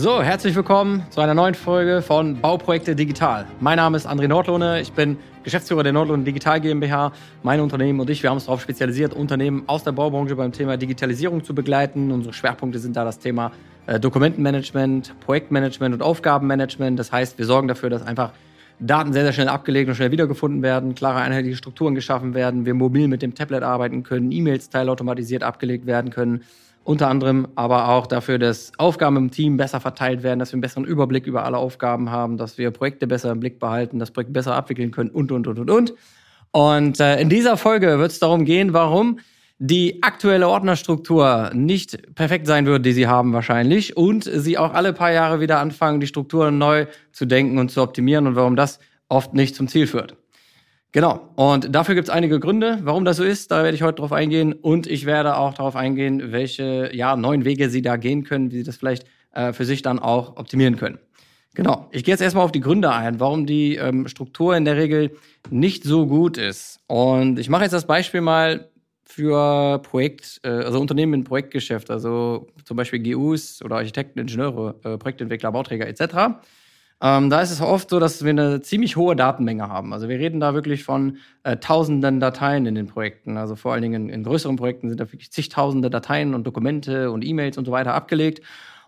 So, herzlich willkommen zu einer neuen Folge von Bauprojekte Digital. Mein Name ist André Nordlohne, ich bin Geschäftsführer der Nordlohne Digital GmbH. Mein Unternehmen und ich, wir haben uns darauf spezialisiert, Unternehmen aus der Baubranche beim Thema Digitalisierung zu begleiten. Unsere Schwerpunkte sind da das Thema äh, Dokumentenmanagement, Projektmanagement und Aufgabenmanagement. Das heißt, wir sorgen dafür, dass einfach Daten sehr, sehr schnell abgelegt und schnell wiedergefunden werden, klare einheitliche Strukturen geschaffen werden, wir mobil mit dem Tablet arbeiten können, E-Mails teilautomatisiert abgelegt werden können unter anderem aber auch dafür, dass Aufgaben im Team besser verteilt werden, dass wir einen besseren Überblick über alle Aufgaben haben, dass wir Projekte besser im Blick behalten, das Projekt besser abwickeln können und, und, und, und, und. Und äh, in dieser Folge wird es darum gehen, warum die aktuelle Ordnerstruktur nicht perfekt sein wird, die sie haben wahrscheinlich, und sie auch alle paar Jahre wieder anfangen, die Strukturen neu zu denken und zu optimieren und warum das oft nicht zum Ziel führt. Genau. Und dafür gibt es einige Gründe, warum das so ist. Da werde ich heute drauf eingehen. Und ich werde auch darauf eingehen, welche ja, neuen Wege Sie da gehen können, wie Sie das vielleicht äh, für sich dann auch optimieren können. Genau. Ich gehe jetzt erstmal auf die Gründe ein, warum die ähm, Struktur in der Regel nicht so gut ist. Und ich mache jetzt das Beispiel mal für Projekt, äh, also Unternehmen im Projektgeschäft, also zum Beispiel GUs oder Architekten, Ingenieure, äh, Projektentwickler, Bauträger etc. Ähm, da ist es oft so, dass wir eine ziemlich hohe Datenmenge haben. Also wir reden da wirklich von äh, tausenden Dateien in den Projekten. Also vor allen Dingen in, in größeren Projekten sind da wirklich zigtausende Dateien und Dokumente und E-Mails und so weiter abgelegt.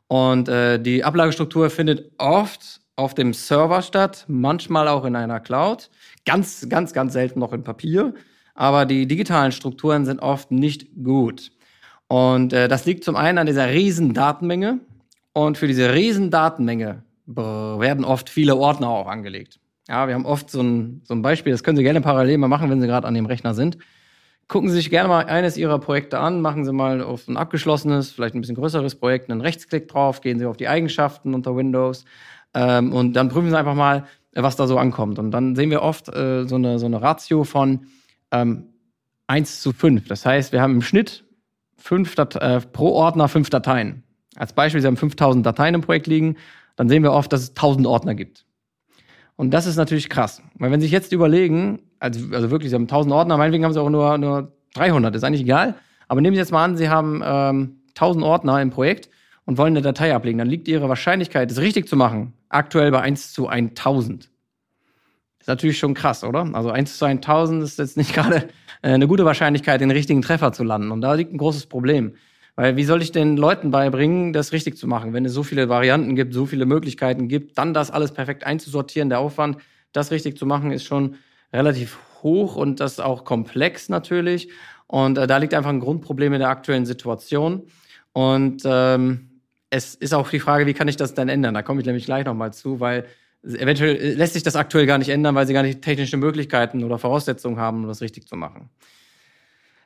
Und äh, die Ablagestruktur findet oft auf dem Server statt, manchmal auch in einer Cloud, ganz, ganz, ganz selten noch in Papier. Aber die digitalen Strukturen sind oft nicht gut. Und äh, das liegt zum einen an dieser riesen Datenmenge. Und für diese riesen Datenmenge werden oft viele Ordner auch angelegt. Ja, wir haben oft so ein, so ein Beispiel, das können Sie gerne parallel mal machen, wenn Sie gerade an dem Rechner sind. Gucken Sie sich gerne mal eines Ihrer Projekte an, machen Sie mal auf ein abgeschlossenes, vielleicht ein bisschen größeres Projekt einen Rechtsklick drauf, gehen Sie auf die Eigenschaften unter Windows ähm, und dann prüfen Sie einfach mal, was da so ankommt. Und dann sehen wir oft äh, so, eine, so eine Ratio von ähm, 1 zu 5. Das heißt, wir haben im Schnitt fünf Dat äh, pro Ordner fünf Dateien. Als Beispiel, Sie haben 5000 Dateien im Projekt liegen, dann sehen wir oft, dass es 1000 Ordner gibt. Und das ist natürlich krass. Weil wenn Sie sich jetzt überlegen, also, also wirklich, Sie haben 1000 Ordner, meinetwegen haben Sie auch nur, nur 300, ist eigentlich egal. Aber nehmen Sie jetzt mal an, Sie haben ähm, 1000 Ordner im Projekt und wollen eine Datei ablegen. Dann liegt Ihre Wahrscheinlichkeit, das richtig zu machen, aktuell bei 1 zu 1000. Ist natürlich schon krass, oder? Also 1 zu 1000 ist jetzt nicht gerade äh, eine gute Wahrscheinlichkeit, den richtigen Treffer zu landen. Und da liegt ein großes Problem. Weil wie soll ich den Leuten beibringen, das richtig zu machen, wenn es so viele Varianten gibt, so viele Möglichkeiten gibt, dann das alles perfekt einzusortieren, der Aufwand, das richtig zu machen, ist schon relativ hoch und das auch komplex natürlich. Und äh, da liegt einfach ein Grundproblem in der aktuellen Situation. Und ähm, es ist auch die Frage, wie kann ich das dann ändern? Da komme ich nämlich gleich nochmal zu, weil eventuell lässt sich das aktuell gar nicht ändern, weil sie gar nicht technische Möglichkeiten oder Voraussetzungen haben, um das richtig zu machen.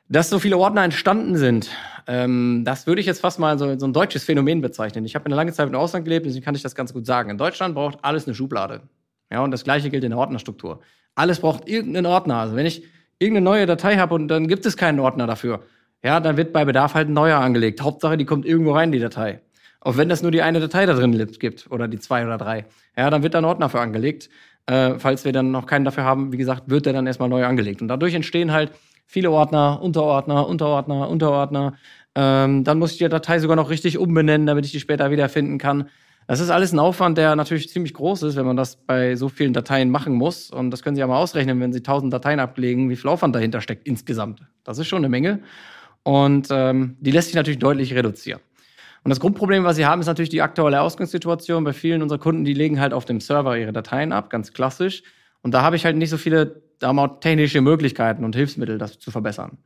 Dass so viele Ordner entstanden sind, ähm, das würde ich jetzt fast mal so, so ein deutsches Phänomen bezeichnen. Ich habe eine lange Zeit im Ausland gelebt, deswegen kann ich das ganz gut sagen. In Deutschland braucht alles eine Schublade. Ja, und das gleiche gilt in der Ordnerstruktur. Alles braucht irgendeinen Ordner. Also wenn ich irgendeine neue Datei habe und dann gibt es keinen Ordner dafür, ja, dann wird bei Bedarf halt ein neuer angelegt. Hauptsache, die kommt irgendwo rein, die Datei. Auch wenn das nur die eine Datei da drin gibt oder die zwei oder drei. Ja, dann wird da ein Ordner für angelegt. Äh, falls wir dann noch keinen dafür haben, wie gesagt, wird der dann erstmal neu angelegt. Und dadurch entstehen halt viele Ordner, Unterordner, Unterordner, Unterordner. Ähm, dann muss ich die Datei sogar noch richtig umbenennen, damit ich die später wiederfinden kann. Das ist alles ein Aufwand, der natürlich ziemlich groß ist, wenn man das bei so vielen Dateien machen muss. Und das können Sie ja mal ausrechnen, wenn Sie 1000 Dateien ablegen, wie viel Aufwand dahinter steckt insgesamt. Das ist schon eine Menge. Und ähm, die lässt sich natürlich deutlich reduzieren. Und das Grundproblem, was Sie haben, ist natürlich die aktuelle Ausgangssituation. Bei vielen unserer Kunden, die legen halt auf dem Server ihre Dateien ab, ganz klassisch. Und da habe ich halt nicht so viele da haben auch technische Möglichkeiten und Hilfsmittel, das zu verbessern.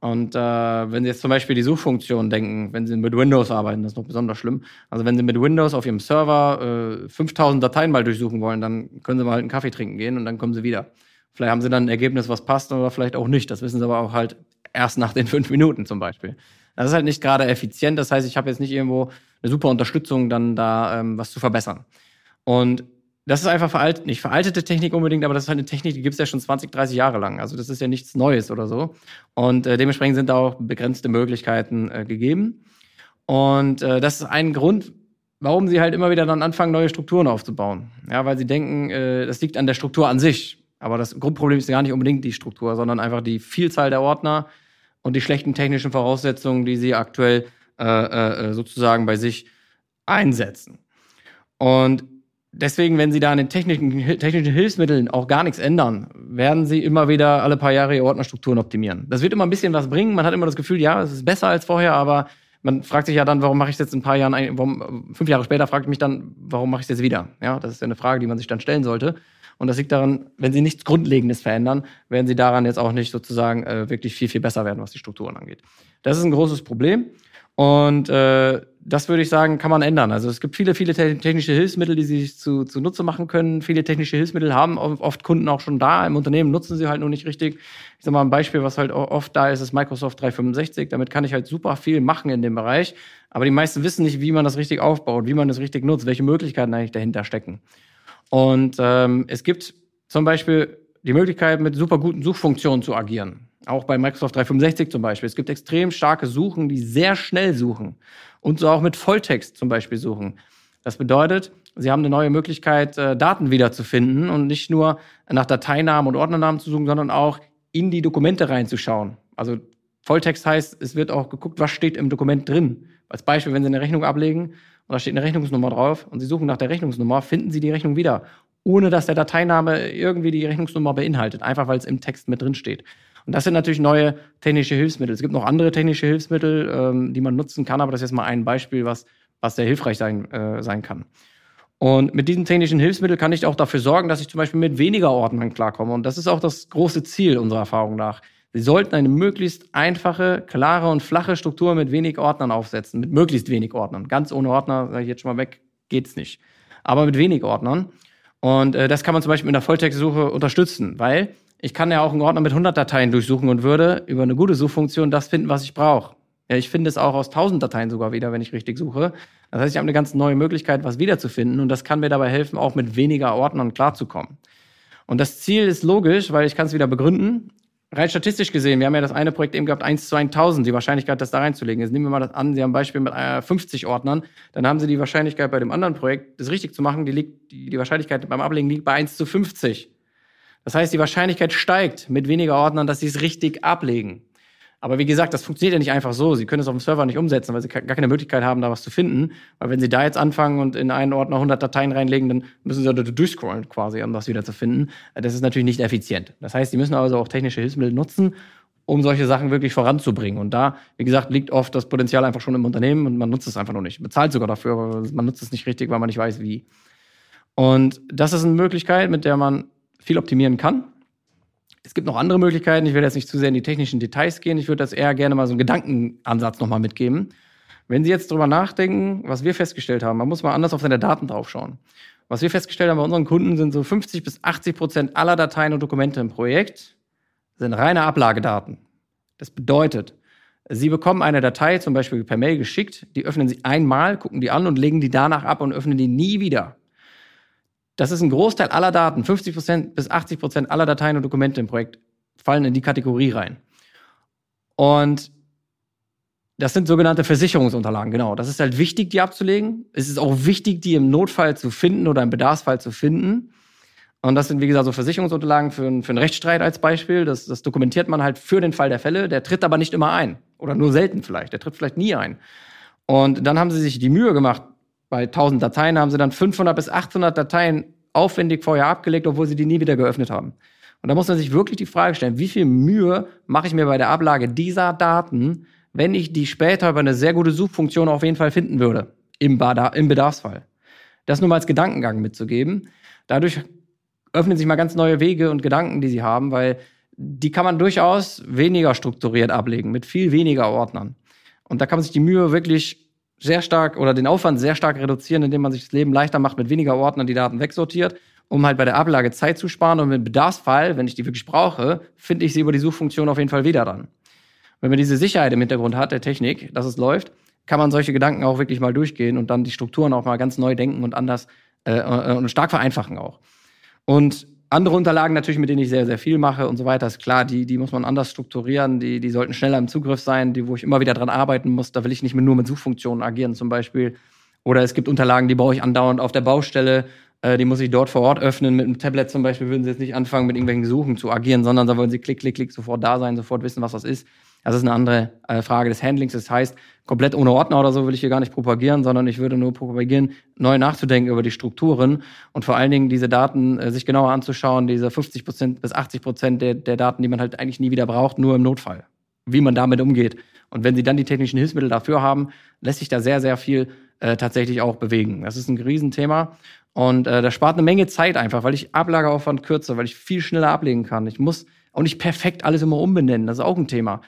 Und äh, wenn Sie jetzt zum Beispiel die Suchfunktion denken, wenn Sie mit Windows arbeiten, das ist noch besonders schlimm. Also wenn Sie mit Windows auf Ihrem Server äh, 5000 Dateien mal durchsuchen wollen, dann können Sie mal halt einen Kaffee trinken gehen und dann kommen Sie wieder. Vielleicht haben Sie dann ein Ergebnis, was passt oder vielleicht auch nicht. Das wissen Sie aber auch halt erst nach den fünf Minuten zum Beispiel. Das ist halt nicht gerade effizient. Das heißt, ich habe jetzt nicht irgendwo eine super Unterstützung, dann da ähm, was zu verbessern. Und das ist einfach veraltet, nicht veraltete Technik unbedingt, aber das ist halt eine Technik, die gibt es ja schon 20, 30 Jahre lang. Also das ist ja nichts Neues oder so. Und äh, dementsprechend sind da auch begrenzte Möglichkeiten äh, gegeben. Und äh, das ist ein Grund, warum sie halt immer wieder dann anfangen, neue Strukturen aufzubauen. Ja, weil sie denken, äh, das liegt an der Struktur an sich. Aber das Grundproblem ist gar nicht unbedingt die Struktur, sondern einfach die Vielzahl der Ordner und die schlechten technischen Voraussetzungen, die sie aktuell äh, äh, sozusagen bei sich einsetzen. Und deswegen, wenn Sie da an den technischen, technischen Hilfsmitteln auch gar nichts ändern, werden Sie immer wieder alle paar Jahre Ihre Ordnerstrukturen optimieren. Das wird immer ein bisschen was bringen. Man hat immer das Gefühl, ja, es ist besser als vorher, aber man fragt sich ja dann, warum mache ich es jetzt ein paar Jahren, warum, fünf Jahre später fragt mich dann, warum mache ich es jetzt wieder? Ja, das ist ja eine Frage, die man sich dann stellen sollte. Und das liegt daran, wenn sie nichts Grundlegendes verändern, werden sie daran jetzt auch nicht sozusagen äh, wirklich viel, viel besser werden, was die Strukturen angeht. Das ist ein großes Problem. Und äh, das würde ich sagen, kann man ändern. Also es gibt viele, viele technische Hilfsmittel, die sie sich zu, zu Nutze machen können. Viele technische Hilfsmittel haben oft Kunden auch schon da. Im Unternehmen nutzen sie halt nur nicht richtig. Ich sage mal ein Beispiel, was halt oft da ist, ist Microsoft 365. Damit kann ich halt super viel machen in dem Bereich. Aber die meisten wissen nicht, wie man das richtig aufbaut, wie man das richtig nutzt, welche Möglichkeiten eigentlich dahinter stecken. Und ähm, es gibt zum Beispiel die Möglichkeit, mit super guten Suchfunktionen zu agieren. Auch bei Microsoft 365 zum Beispiel. Es gibt extrem starke Suchen, die sehr schnell suchen und so auch mit Volltext zum Beispiel suchen. Das bedeutet, Sie haben eine neue Möglichkeit, äh, Daten wiederzufinden und nicht nur nach Dateinamen und Ordnernamen zu suchen, sondern auch in die Dokumente reinzuschauen. Also Volltext heißt, es wird auch geguckt, was steht im Dokument drin. Als Beispiel, wenn Sie eine Rechnung ablegen und da steht eine Rechnungsnummer drauf und Sie suchen nach der Rechnungsnummer, finden Sie die Rechnung wieder, ohne dass der Dateiname irgendwie die Rechnungsnummer beinhaltet, einfach weil es im Text mit drin steht. Und das sind natürlich neue technische Hilfsmittel. Es gibt noch andere technische Hilfsmittel, ähm, die man nutzen kann, aber das ist jetzt mal ein Beispiel, was, was sehr hilfreich sein, äh, sein kann. Und mit diesen technischen Hilfsmitteln kann ich auch dafür sorgen, dass ich zum Beispiel mit weniger Ordnern klarkomme. Und das ist auch das große Ziel unserer Erfahrung nach. Sie sollten eine möglichst einfache, klare und flache Struktur mit wenig Ordnern aufsetzen, mit möglichst wenig Ordnern. Ganz ohne Ordner, sage ich jetzt schon mal weg, geht's nicht. Aber mit wenig Ordnern. Und äh, das kann man zum Beispiel in der Volltextsuche unterstützen, weil ich kann ja auch einen Ordner mit 100 Dateien durchsuchen und würde über eine gute Suchfunktion das finden, was ich brauche. Ja, ich finde es auch aus 1000 Dateien sogar wieder, wenn ich richtig suche. Das heißt, ich habe eine ganz neue Möglichkeit, was wiederzufinden und das kann mir dabei helfen, auch mit weniger Ordnern klarzukommen. Und das Ziel ist logisch, weil ich kann es wieder begründen. Rein statistisch gesehen, wir haben ja das eine Projekt eben gehabt, 1 zu 1000, die Wahrscheinlichkeit, das da reinzulegen. Jetzt nehmen wir mal das an, Sie haben ein Beispiel mit 50 äh, Ordnern, dann haben Sie die Wahrscheinlichkeit bei dem anderen Projekt, das richtig zu machen, die, liegt, die, die Wahrscheinlichkeit beim Ablegen liegt bei 1 zu 50. Das heißt, die Wahrscheinlichkeit steigt mit weniger Ordnern, dass sie es richtig ablegen. Aber wie gesagt, das funktioniert ja nicht einfach so. Sie können es auf dem Server nicht umsetzen, weil sie gar keine Möglichkeit haben, da was zu finden. Weil wenn sie da jetzt anfangen und in einen Ordner 100 Dateien reinlegen, dann müssen sie da durchscrollen quasi, um das wieder zu finden. Das ist natürlich nicht effizient. Das heißt, sie müssen also auch technische Hilfsmittel nutzen, um solche Sachen wirklich voranzubringen. Und da, wie gesagt, liegt oft das Potenzial einfach schon im Unternehmen und man nutzt es einfach noch nicht. Bezahlt sogar dafür, aber man nutzt es nicht richtig, weil man nicht weiß, wie. Und das ist eine Möglichkeit, mit der man viel optimieren kann. Es gibt noch andere Möglichkeiten. Ich will jetzt nicht zu sehr in die technischen Details gehen. Ich würde das eher gerne mal so einen Gedankenansatz nochmal mitgeben. Wenn Sie jetzt drüber nachdenken, was wir festgestellt haben, man muss mal anders auf seine Daten draufschauen. Was wir festgestellt haben bei unseren Kunden sind so 50 bis 80 Prozent aller Dateien und Dokumente im Projekt sind reine Ablagedaten. Das bedeutet, Sie bekommen eine Datei zum Beispiel per Mail geschickt, die öffnen Sie einmal, gucken die an und legen die danach ab und öffnen die nie wieder. Das ist ein Großteil aller Daten. 50 bis 80% aller Dateien und Dokumente im Projekt fallen in die Kategorie rein. Und das sind sogenannte Versicherungsunterlagen, genau. Das ist halt wichtig, die abzulegen. Es ist auch wichtig, die im Notfall zu finden oder im Bedarfsfall zu finden. Und das sind, wie gesagt, so Versicherungsunterlagen für, einen, für einen Rechtsstreit als Beispiel. Das, das dokumentiert man halt für den Fall der Fälle. Der tritt aber nicht immer ein. Oder nur selten vielleicht. Der tritt vielleicht nie ein. Und dann haben sie sich die Mühe gemacht, bei 1000 Dateien haben sie dann 500 bis 800 Dateien aufwendig vorher abgelegt, obwohl sie die nie wieder geöffnet haben. Und da muss man sich wirklich die Frage stellen, wie viel Mühe mache ich mir bei der Ablage dieser Daten, wenn ich die später über eine sehr gute Suchfunktion auf jeden Fall finden würde, im, im Bedarfsfall. Das nur mal als Gedankengang mitzugeben. Dadurch öffnen sich mal ganz neue Wege und Gedanken, die sie haben, weil die kann man durchaus weniger strukturiert ablegen, mit viel weniger Ordnern. Und da kann man sich die Mühe wirklich sehr stark oder den Aufwand sehr stark reduzieren, indem man sich das Leben leichter macht, mit weniger Ordnern die Daten wegsortiert, um halt bei der Ablage Zeit zu sparen. Und im Bedarfsfall, wenn ich die wirklich brauche, finde ich sie über die Suchfunktion auf jeden Fall wieder dann. Wenn man diese Sicherheit im Hintergrund hat, der Technik, dass es läuft, kann man solche Gedanken auch wirklich mal durchgehen und dann die Strukturen auch mal ganz neu denken und anders äh, äh und stark vereinfachen auch. Und andere Unterlagen natürlich, mit denen ich sehr, sehr viel mache und so weiter, ist klar, die, die muss man anders strukturieren, die, die sollten schneller im Zugriff sein, die, wo ich immer wieder dran arbeiten muss. Da will ich nicht mehr nur mit Suchfunktionen agieren zum Beispiel. Oder es gibt Unterlagen, die brauche ich andauernd auf der Baustelle, äh, die muss ich dort vor Ort öffnen. Mit einem Tablet zum Beispiel würden sie jetzt nicht anfangen, mit irgendwelchen Suchen zu agieren, sondern da wollen sie klick, klick, klick sofort da sein, sofort wissen, was das ist. Das ist eine andere äh, Frage des Handlings. Das heißt, komplett ohne Ordner oder so will ich hier gar nicht propagieren, sondern ich würde nur propagieren, neu nachzudenken über die Strukturen und vor allen Dingen diese Daten äh, sich genauer anzuschauen, diese 50 Prozent bis 80 Prozent der, der Daten, die man halt eigentlich nie wieder braucht, nur im Notfall. Wie man damit umgeht. Und wenn Sie dann die technischen Hilfsmittel dafür haben, lässt sich da sehr, sehr viel äh, tatsächlich auch bewegen. Das ist ein Riesenthema. Und äh, das spart eine Menge Zeit einfach, weil ich Ablageaufwand kürze, weil ich viel schneller ablegen kann. Ich muss auch nicht perfekt alles immer umbenennen. Das ist auch ein Thema.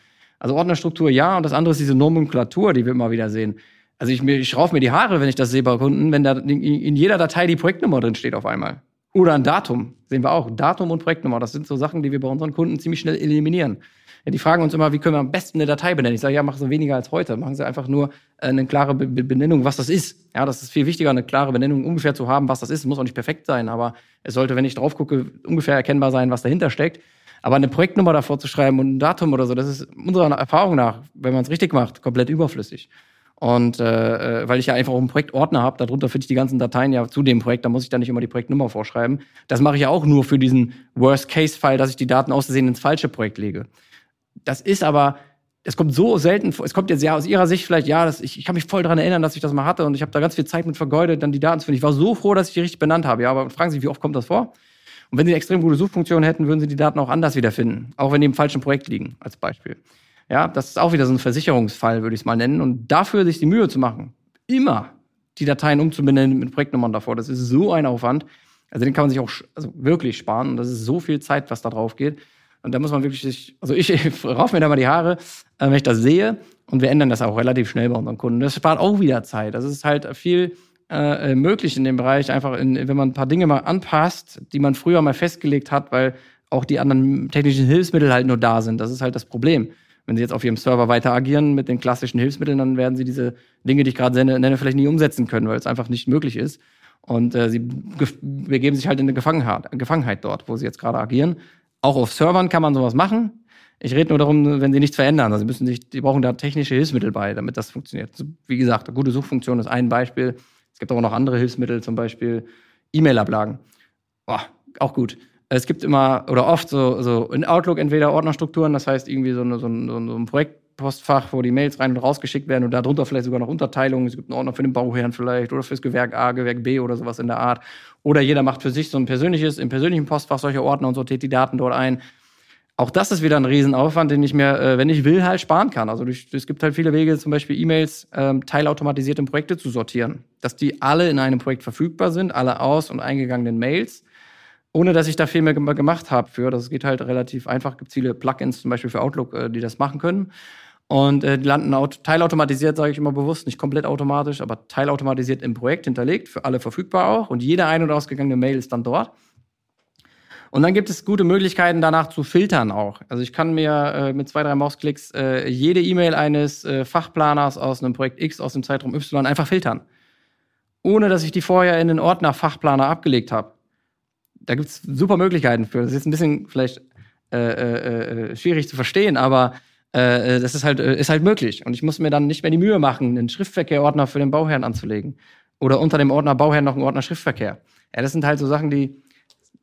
Also Ordnerstruktur ja, und das andere ist diese Nomenklatur, die wir immer wieder sehen. Also ich, ich schraube mir die Haare, wenn ich das sehe bei Kunden, wenn da in jeder Datei die Projektnummer drin steht auf einmal. Oder ein Datum, sehen wir auch. Datum und Projektnummer, das sind so Sachen, die wir bei unseren Kunden ziemlich schnell eliminieren. Ja, die fragen uns immer, wie können wir am besten eine Datei benennen? Ich sage, ja, machen Sie weniger als heute. Machen Sie einfach nur äh, eine klare Be Benennung, was das ist. Ja, das ist viel wichtiger, eine klare Benennung ungefähr zu haben, was das ist. Muss auch nicht perfekt sein, aber es sollte, wenn ich drauf gucke, ungefähr erkennbar sein, was dahinter steckt. Aber eine Projektnummer davor zu schreiben und ein Datum oder so, das ist unserer Erfahrung nach, wenn man es richtig macht, komplett überflüssig. Und äh, äh weil ich ja einfach auch einen Projektordner habe, darunter finde ich die ganzen Dateien ja zu dem Projekt, da muss ich dann nicht immer die Projektnummer vorschreiben. Das mache ich ja auch nur für diesen Worst-Case-Fall, dass ich die Daten auszusehen ins falsche Projekt lege. Das ist aber, es kommt so selten vor. Es kommt jetzt ja aus Ihrer Sicht vielleicht, ja, das, ich, ich kann mich voll daran erinnern, dass ich das mal hatte und ich habe da ganz viel Zeit mit vergeudet, dann die Daten zu finden. Ich war so froh, dass ich die richtig benannt habe. Ja, aber fragen Sie, wie oft kommt das vor? Und wenn Sie eine extrem gute Suchfunktion hätten, würden Sie die Daten auch anders wiederfinden, auch wenn die im falschen Projekt liegen, als Beispiel. Ja, das ist auch wieder so ein Versicherungsfall, würde ich es mal nennen. Und dafür sich die Mühe zu machen, immer die Dateien umzubenennen mit Projektnummern davor, das ist so ein Aufwand. Also den kann man sich auch also wirklich sparen und das ist so viel Zeit, was da drauf geht. Und da muss man wirklich sich, also ich, rauf mir da mal die Haare, äh, wenn ich das sehe. Und wir ändern das auch relativ schnell bei unseren Kunden. Das spart auch wieder Zeit. Das ist halt viel äh, äh, möglich in dem Bereich, einfach in, wenn man ein paar Dinge mal anpasst, die man früher mal festgelegt hat, weil auch die anderen technischen Hilfsmittel halt nur da sind. Das ist halt das Problem. Wenn Sie jetzt auf Ihrem Server weiter agieren mit den klassischen Hilfsmitteln, dann werden Sie diese Dinge, die ich gerade nenne, vielleicht nie umsetzen können, weil es einfach nicht möglich ist. Und äh, Sie begeben sich halt in eine Gefangenheit, Gefangenheit dort, wo Sie jetzt gerade agieren. Auch auf Servern kann man sowas machen. Ich rede nur darum, wenn sie nichts verändern. Also müssen sich, die brauchen da technische Hilfsmittel bei, damit das funktioniert. Wie gesagt, eine gute Suchfunktion ist ein Beispiel. Gibt aber noch andere Hilfsmittel, zum Beispiel E-Mail-Ablagen. Oh, auch gut. Es gibt immer oder oft so, so in Outlook entweder Ordnerstrukturen, das heißt irgendwie so, eine, so, ein, so ein Projektpostfach, wo die Mails rein und rausgeschickt werden und darunter vielleicht sogar noch Unterteilungen. Es gibt einen Ordner für den Bauherrn vielleicht oder fürs Gewerk A, Gewerk B oder sowas in der Art. Oder jeder macht für sich so ein persönliches, im persönlichen Postfach solche Ordner und sortiert die Daten dort ein. Auch das ist wieder ein Riesenaufwand, den ich mir, äh, wenn ich will, halt sparen kann. Also durch, es gibt halt viele Wege, zum Beispiel E-Mails ähm, teilautomatisiert in Projekte zu sortieren. Dass die alle in einem Projekt verfügbar sind, alle aus- und eingegangenen Mails, ohne dass ich da viel mehr gemacht habe für. Das geht halt relativ einfach. Gibt viele Plugins zum Beispiel für Outlook, äh, die das machen können. Und äh, die landen teilautomatisiert, sage ich immer bewusst, nicht komplett automatisch, aber teilautomatisiert im Projekt hinterlegt, für alle verfügbar auch. Und jede ein- und ausgegangene Mail ist dann dort. Und dann gibt es gute Möglichkeiten, danach zu filtern auch. Also ich kann mir äh, mit zwei, drei Mausklicks äh, jede E-Mail eines äh, Fachplaners aus einem Projekt X aus dem Zeitraum Y einfach filtern. Ohne dass ich die vorher in den Ordner Fachplaner abgelegt habe. Da gibt es super Möglichkeiten für. Das ist ein bisschen vielleicht äh, äh, äh, schwierig zu verstehen, aber das ist halt, ist halt möglich. Und ich muss mir dann nicht mehr die Mühe machen, einen Schriftverkehrordner für den Bauherrn anzulegen. Oder unter dem Ordner Bauherrn noch einen Ordner Schriftverkehr. Ja, das sind halt so Sachen, die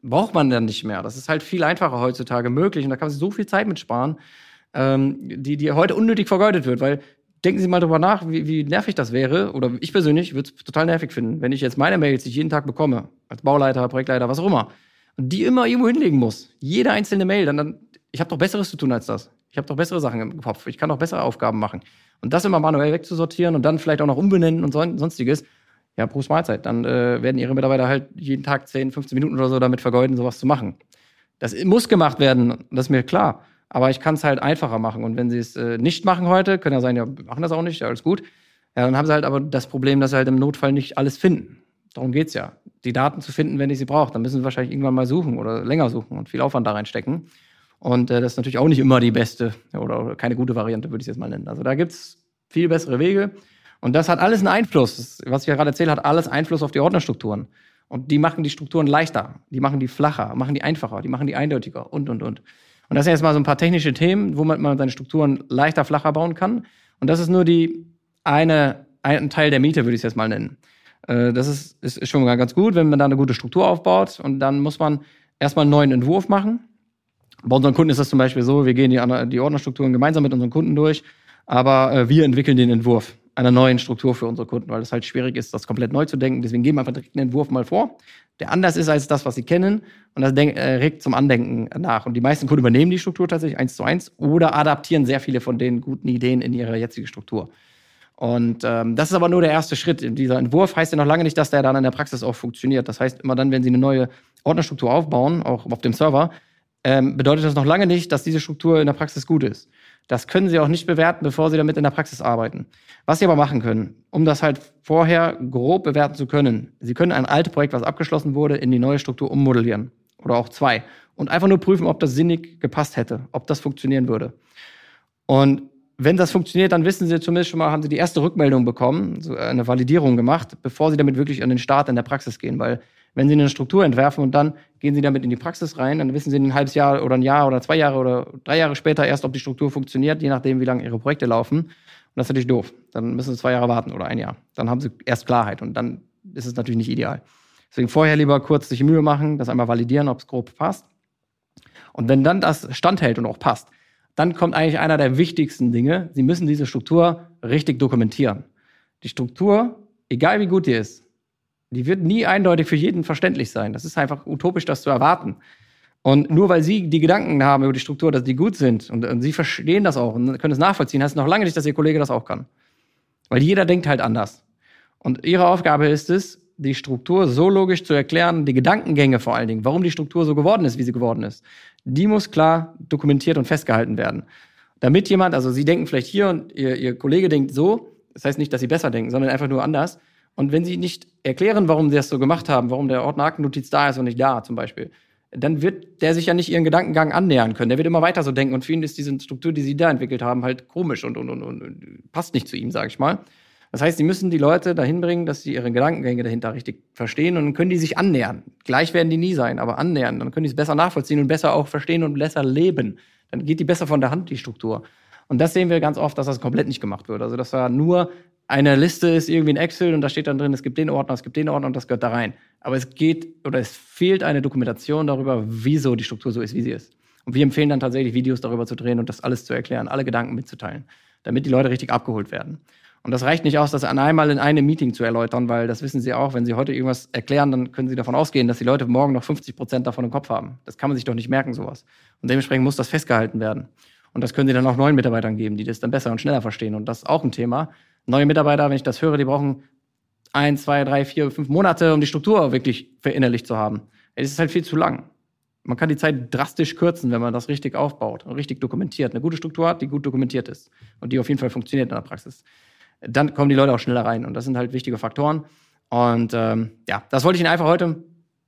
braucht man dann nicht mehr. Das ist halt viel einfacher heutzutage möglich. Und da kann man sich so viel Zeit mitsparen, ähm, die, die heute unnötig vergeudet wird. Weil denken Sie mal drüber nach, wie, wie nervig das wäre. Oder ich persönlich würde es total nervig finden, wenn ich jetzt meine Mails, die ich jeden Tag bekomme, als Bauleiter, Projektleiter, was auch immer, und die immer irgendwo hinlegen muss. Jede einzelne Mail, dann, dann ich habe doch Besseres zu tun als das. Ich habe doch bessere Sachen im Kopf. Ich kann doch bessere Aufgaben machen. Und das immer manuell wegzusortieren und dann vielleicht auch noch umbenennen und sonstiges, ja, Prost Mahlzeit. Dann äh, werden ihre Mitarbeiter halt jeden Tag 10, 15 Minuten oder so damit vergeuden, sowas zu machen. Das muss gemacht werden, das ist mir klar. Aber ich kann es halt einfacher machen. Und wenn sie es äh, nicht machen heute, können ja sein, ja, machen das auch nicht, alles gut. Ja, dann haben sie halt aber das Problem, dass sie halt im Notfall nicht alles finden. Darum geht's ja. Die Daten zu finden, wenn ich sie brauche. Dann müssen sie wahrscheinlich irgendwann mal suchen oder länger suchen und viel Aufwand da reinstecken. Und äh, das ist natürlich auch nicht immer die beste oder, oder keine gute Variante, würde ich es jetzt mal nennen. Also da gibt es viel bessere Wege. Und das hat alles einen Einfluss. Was ich gerade erzählt hat alles Einfluss auf die Ordnerstrukturen. Und die machen die Strukturen leichter, die machen die flacher, machen die einfacher, die machen die eindeutiger und, und, und. Und das sind jetzt mal so ein paar technische Themen, wo man, seine Strukturen leichter, flacher bauen kann. Und das ist nur die eine, ein Teil der Miete, würde ich es jetzt mal nennen. Äh, das ist, ist schon ganz gut, wenn man da eine gute Struktur aufbaut. Und dann muss man erstmal einen neuen Entwurf machen Bei unseren Kunden ist das zum Beispiel so, wir gehen die, die Ordnerstrukturen gemeinsam mit unseren Kunden durch, aber äh, wir entwickeln den Entwurf einer neuen Struktur für unsere Kunden, weil es halt schwierig ist, das komplett neu zu denken. Deswegen geben wir einfach direkt einen Entwurf mal vor, der anders ist als das, was sie kennen und das äh, regt zum Andenken nach. Und die meisten Kunden übernehmen die Struktur tatsächlich eins zu eins oder adaptieren sehr viele von den guten Ideen in ihre jetzige Struktur. Und ähm, das ist aber nur der erste Schritt. Dieser Entwurf heißt ja noch lange nicht, dass der dann in der Praxis auch funktioniert. Das heißt, immer dann, wenn Sie eine neue Ordnerstruktur aufbauen, auch auf dem Server, ähm, bedeutet das noch lange nicht, dass diese Struktur in der Praxis gut ist. Das können Sie auch nicht bewerten, bevor Sie damit in der Praxis arbeiten. Was Sie aber machen können, um das halt vorher grob bewerten zu können, Sie können ein altes Projekt, was abgeschlossen wurde, in die neue Struktur ummodellieren. Oder auch zwei. Und einfach nur prüfen, ob das sinnig gepasst hätte, ob das funktionieren würde. Und wenn das funktioniert, dann wissen Sie zumindest schon mal, haben Sie die erste Rückmeldung bekommen, eine Validierung gemacht, bevor Sie damit wirklich an den Start in der Praxis gehen. Weil wenn Sie eine Struktur entwerfen und dann gehen Sie damit in die Praxis rein, dann wissen Sie ein halbes Jahr oder ein Jahr oder zwei Jahre oder drei Jahre später erst, ob die Struktur funktioniert, je nachdem, wie lange Ihre Projekte laufen. Und das ist natürlich doof. Dann müssen Sie zwei Jahre warten oder ein Jahr. Dann haben Sie erst Klarheit und dann ist es natürlich nicht ideal. Deswegen vorher lieber kurz sich Mühe machen, das einmal validieren, ob es grob passt. Und wenn dann das standhält und auch passt, dann kommt eigentlich einer der wichtigsten Dinge. Sie müssen diese Struktur richtig dokumentieren. Die Struktur, egal wie gut die ist, die wird nie eindeutig für jeden verständlich sein. Das ist einfach utopisch, das zu erwarten. Und nur weil Sie die Gedanken haben über die Struktur, dass die gut sind und, und Sie verstehen das auch und können es nachvollziehen, heißt noch lange nicht, dass Ihr Kollege das auch kann. Weil jeder denkt halt anders. Und Ihre Aufgabe ist es, die Struktur so logisch zu erklären, die Gedankengänge vor allen Dingen, warum die Struktur so geworden ist, wie sie geworden ist, die muss klar dokumentiert und festgehalten werden. Damit jemand, also Sie denken vielleicht hier und Ihr, Ihr Kollege denkt so, das heißt nicht, dass Sie besser denken, sondern einfach nur anders, und wenn sie nicht erklären, warum sie das so gemacht haben, warum der Ordner Aktennotiz da ist und nicht da zum Beispiel, dann wird der sich ja nicht ihren Gedankengang annähern können. Der wird immer weiter so denken und für ihn ist diese Struktur, die sie da entwickelt haben, halt komisch und, und, und, und passt nicht zu ihm, sage ich mal. Das heißt, sie müssen die Leute dahin bringen, dass sie ihre Gedankengänge dahinter richtig verstehen und dann können die sich annähern. Gleich werden die nie sein, aber annähern. Dann können die es besser nachvollziehen und besser auch verstehen und besser leben. Dann geht die besser von der Hand, die Struktur. Und das sehen wir ganz oft, dass das komplett nicht gemacht wird. Also, dass da nur eine Liste ist irgendwie ein Excel und da steht dann drin, es gibt den Ordner, es gibt den Ordner und das gehört da rein. Aber es geht oder es fehlt eine Dokumentation darüber, wieso die Struktur so ist, wie sie ist. Und wir empfehlen dann tatsächlich Videos darüber zu drehen und das alles zu erklären, alle Gedanken mitzuteilen, damit die Leute richtig abgeholt werden. Und das reicht nicht aus, das einmal in einem Meeting zu erläutern, weil das wissen Sie auch, wenn Sie heute irgendwas erklären, dann können Sie davon ausgehen, dass die Leute morgen noch 50 Prozent davon im Kopf haben. Das kann man sich doch nicht merken, sowas. Und dementsprechend muss das festgehalten werden. Und das können Sie dann auch neuen Mitarbeitern geben, die das dann besser und schneller verstehen. Und das ist auch ein Thema, neue Mitarbeiter, wenn ich das höre, die brauchen ein, zwei, drei, vier, fünf Monate, um die Struktur wirklich verinnerlicht zu haben. Es ist halt viel zu lang. Man kann die Zeit drastisch kürzen, wenn man das richtig aufbaut und richtig dokumentiert. Eine gute Struktur hat, die gut dokumentiert ist und die auf jeden Fall funktioniert in der Praxis. Dann kommen die Leute auch schneller rein und das sind halt wichtige Faktoren. Und ähm, ja, das wollte ich Ihnen einfach heute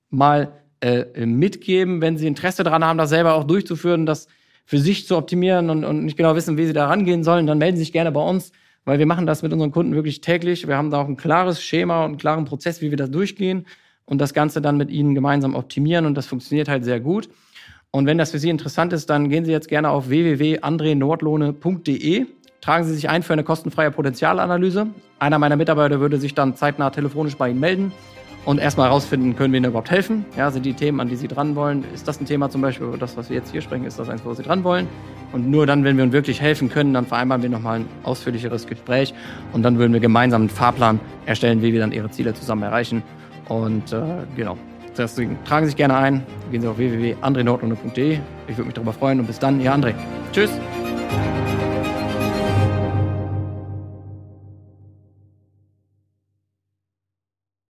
mal äh, mitgeben, wenn Sie Interesse daran haben, das selber auch durchzuführen, das für sich zu optimieren und, und nicht genau wissen, wie Sie da rangehen sollen, dann melden Sie sich gerne bei uns weil wir machen das mit unseren Kunden wirklich täglich. Wir haben da auch ein klares Schema und einen klaren Prozess, wie wir das durchgehen und das Ganze dann mit Ihnen gemeinsam optimieren und das funktioniert halt sehr gut. Und wenn das für Sie interessant ist, dann gehen Sie jetzt gerne auf www.andrenordlohne.de, tragen Sie sich ein für eine kostenfreie Potenzialanalyse. Einer meiner Mitarbeiter würde sich dann zeitnah telefonisch bei Ihnen melden und erstmal herausfinden, können wir Ihnen überhaupt helfen? Ja, sind die Themen, an die Sie dran wollen? Ist das ein Thema zum Beispiel, über das, was wir jetzt hier sprechen, ist das eins, wo Sie dran wollen? Und nur dann, wenn wir uns wirklich helfen können, dann vereinbaren wir nochmal ein ausführlicheres Gespräch und dann würden wir gemeinsam einen Fahrplan erstellen, wie wir dann Ihre Ziele zusammen erreichen. Und äh, genau, deswegen tragen Sie sich gerne ein, gehen Sie auf www.andrenordrunde.de. Ich würde mich darüber freuen und bis dann, Ihr André. Tschüss!